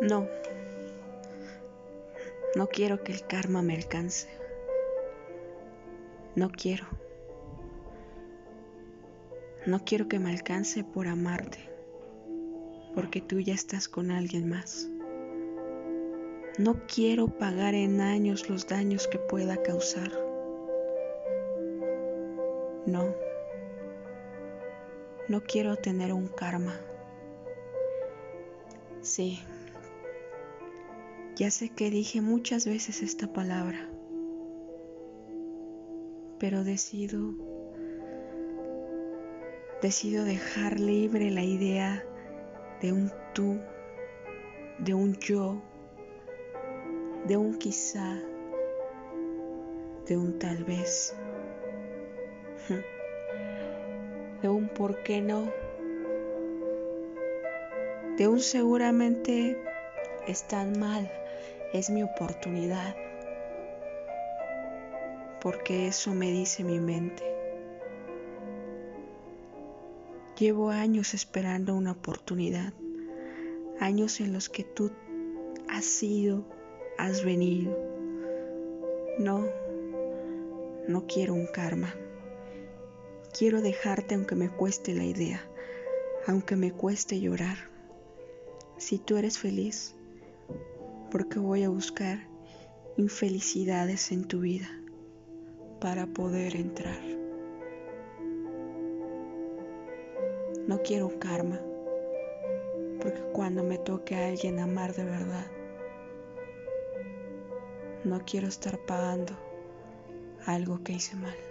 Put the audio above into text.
No. No quiero que el karma me alcance. No quiero. No quiero que me alcance por amarte, porque tú ya estás con alguien más. No quiero pagar en años los daños que pueda causar. No. No quiero tener un karma. Sí. Ya sé que dije muchas veces esta palabra, pero decido decido dejar libre la idea de un tú, de un yo, de un quizá, de un tal vez, de un por qué no, de un seguramente están mal es mi oportunidad, porque eso me dice mi mente. Llevo años esperando una oportunidad, años en los que tú has sido, has venido. No, no quiero un karma. Quiero dejarte aunque me cueste la idea, aunque me cueste llorar. Si tú eres feliz, porque voy a buscar infelicidades en tu vida para poder entrar. No quiero karma, porque cuando me toque a alguien amar de verdad, no quiero estar pagando algo que hice mal.